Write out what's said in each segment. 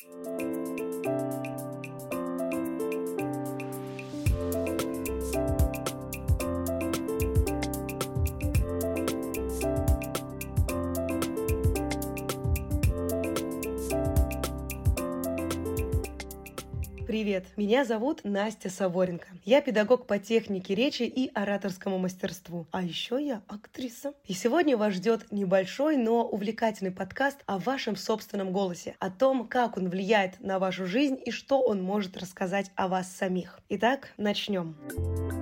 Thank you. Привет, меня зовут Настя Саворенко. Я педагог по технике речи и ораторскому мастерству. А еще я актриса. И сегодня вас ждет небольшой, но увлекательный подкаст о вашем собственном голосе, о том, как он влияет на вашу жизнь и что он может рассказать о вас самих. Итак, начнем. Начнем.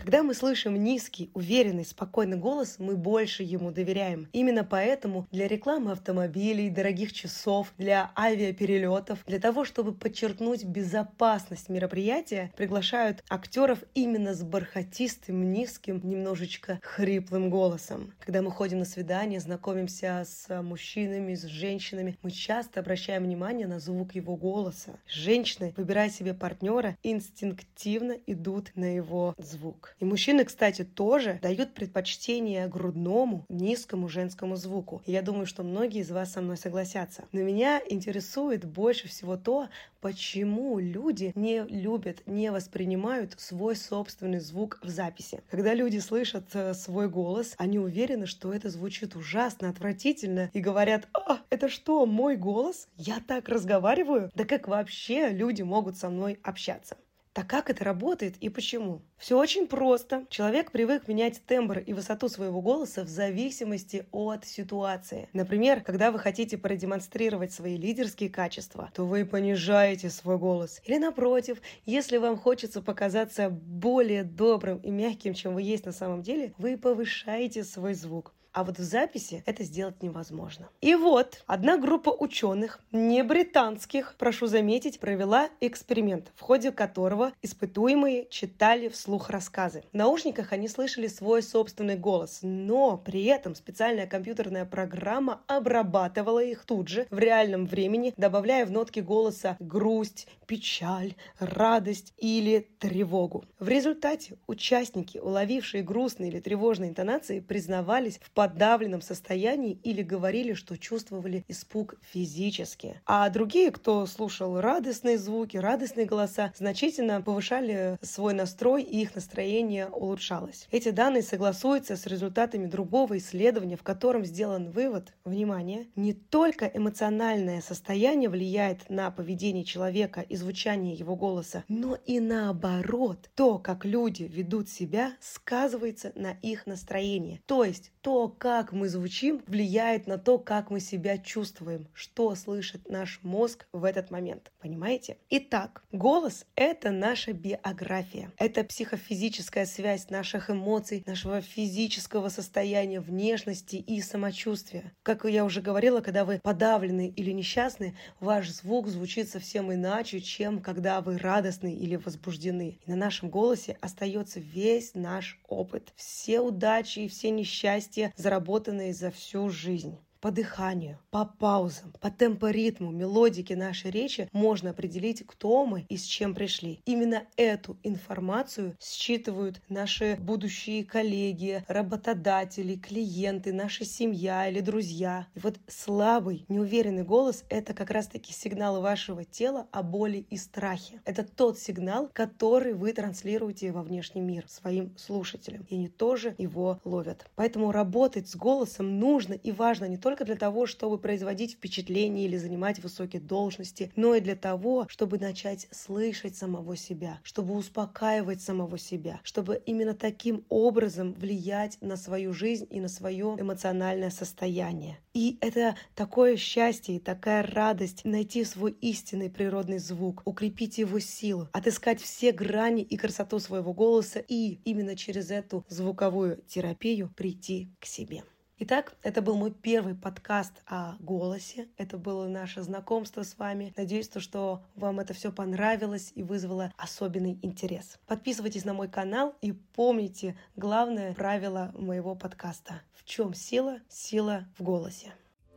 Когда мы слышим низкий, уверенный, спокойный голос, мы больше ему доверяем. Именно поэтому для рекламы автомобилей, дорогих часов, для авиаперелетов, для того, чтобы подчеркнуть безопасность мероприятия, приглашают актеров именно с бархатистым, низким, немножечко хриплым голосом. Когда мы ходим на свидание, знакомимся с мужчинами, с женщинами, мы часто обращаем внимание на звук его голоса. Женщины, выбирая себе партнера, инстинктивно идут на его звук. И мужчины, кстати, тоже дают предпочтение грудному, низкому женскому звуку. И я думаю, что многие из вас со мной согласятся. Но меня интересует больше всего то, почему люди не любят, не воспринимают свой собственный звук в записи. Когда люди слышат э, свой голос, они уверены, что это звучит ужасно, отвратительно, и говорят, а, это что, мой голос? Я так разговариваю? Да как вообще люди могут со мной общаться? Так как это работает и почему? Все очень просто. Человек привык менять тембр и высоту своего голоса в зависимости от ситуации. Например, когда вы хотите продемонстрировать свои лидерские качества, то вы понижаете свой голос. Или напротив, если вам хочется показаться более добрым и мягким, чем вы есть на самом деле, вы повышаете свой звук. А вот в записи это сделать невозможно. И вот одна группа ученых, не британских, прошу заметить, провела эксперимент, в ходе которого испытуемые читали вслух рассказы. В наушниках они слышали свой собственный голос, но при этом специальная компьютерная программа обрабатывала их тут же в реальном времени, добавляя в нотки голоса грусть, печаль, радость или тревогу. В результате участники, уловившие грустные или тревожные интонации, признавались в подавленном состоянии или говорили, что чувствовали испуг физически. А другие, кто слушал радостные звуки, радостные голоса, значительно повышали свой настрой и их настроение улучшалось. Эти данные согласуются с результатами другого исследования, в котором сделан вывод, внимание, не только эмоциональное состояние влияет на поведение человека и звучание его голоса, но и наоборот, то, как люди ведут себя, сказывается на их настроении. То есть то, как мы звучим, влияет на то, как мы себя чувствуем, что слышит наш мозг в этот момент. Понимаете? Итак, голос — это наша биография. Это психофизическая связь наших эмоций, нашего физического состояния, внешности и самочувствия. Как я уже говорила, когда вы подавлены или несчастны, ваш звук звучит совсем иначе, чем когда вы радостны или возбуждены. И на нашем голосе остается весь наш опыт. Все удачи и все несчастья, заработанные за всю жизнь по дыханию, по паузам, по темпоритму, мелодике нашей речи можно определить, кто мы и с чем пришли. Именно эту информацию считывают наши будущие коллеги, работодатели, клиенты, наша семья или друзья. И вот слабый, неуверенный голос — это как раз-таки сигналы вашего тела о боли и страхе. Это тот сигнал, который вы транслируете во внешний мир своим слушателям. И они тоже его ловят. Поэтому работать с голосом нужно и важно не только только для того, чтобы производить впечатление или занимать высокие должности, но и для того, чтобы начать слышать самого себя, чтобы успокаивать самого себя, чтобы именно таким образом влиять на свою жизнь и на свое эмоциональное состояние. И это такое счастье и такая радость найти свой истинный природный звук, укрепить его силу, отыскать все грани и красоту своего голоса и именно через эту звуковую терапию прийти к себе. Итак, это был мой первый подкаст о голосе. Это было наше знакомство с вами. Надеюсь, то, что вам это все понравилось и вызвало особенный интерес. Подписывайтесь на мой канал и помните главное правило моего подкаста. В чем сила? Сила в голосе.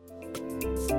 thank you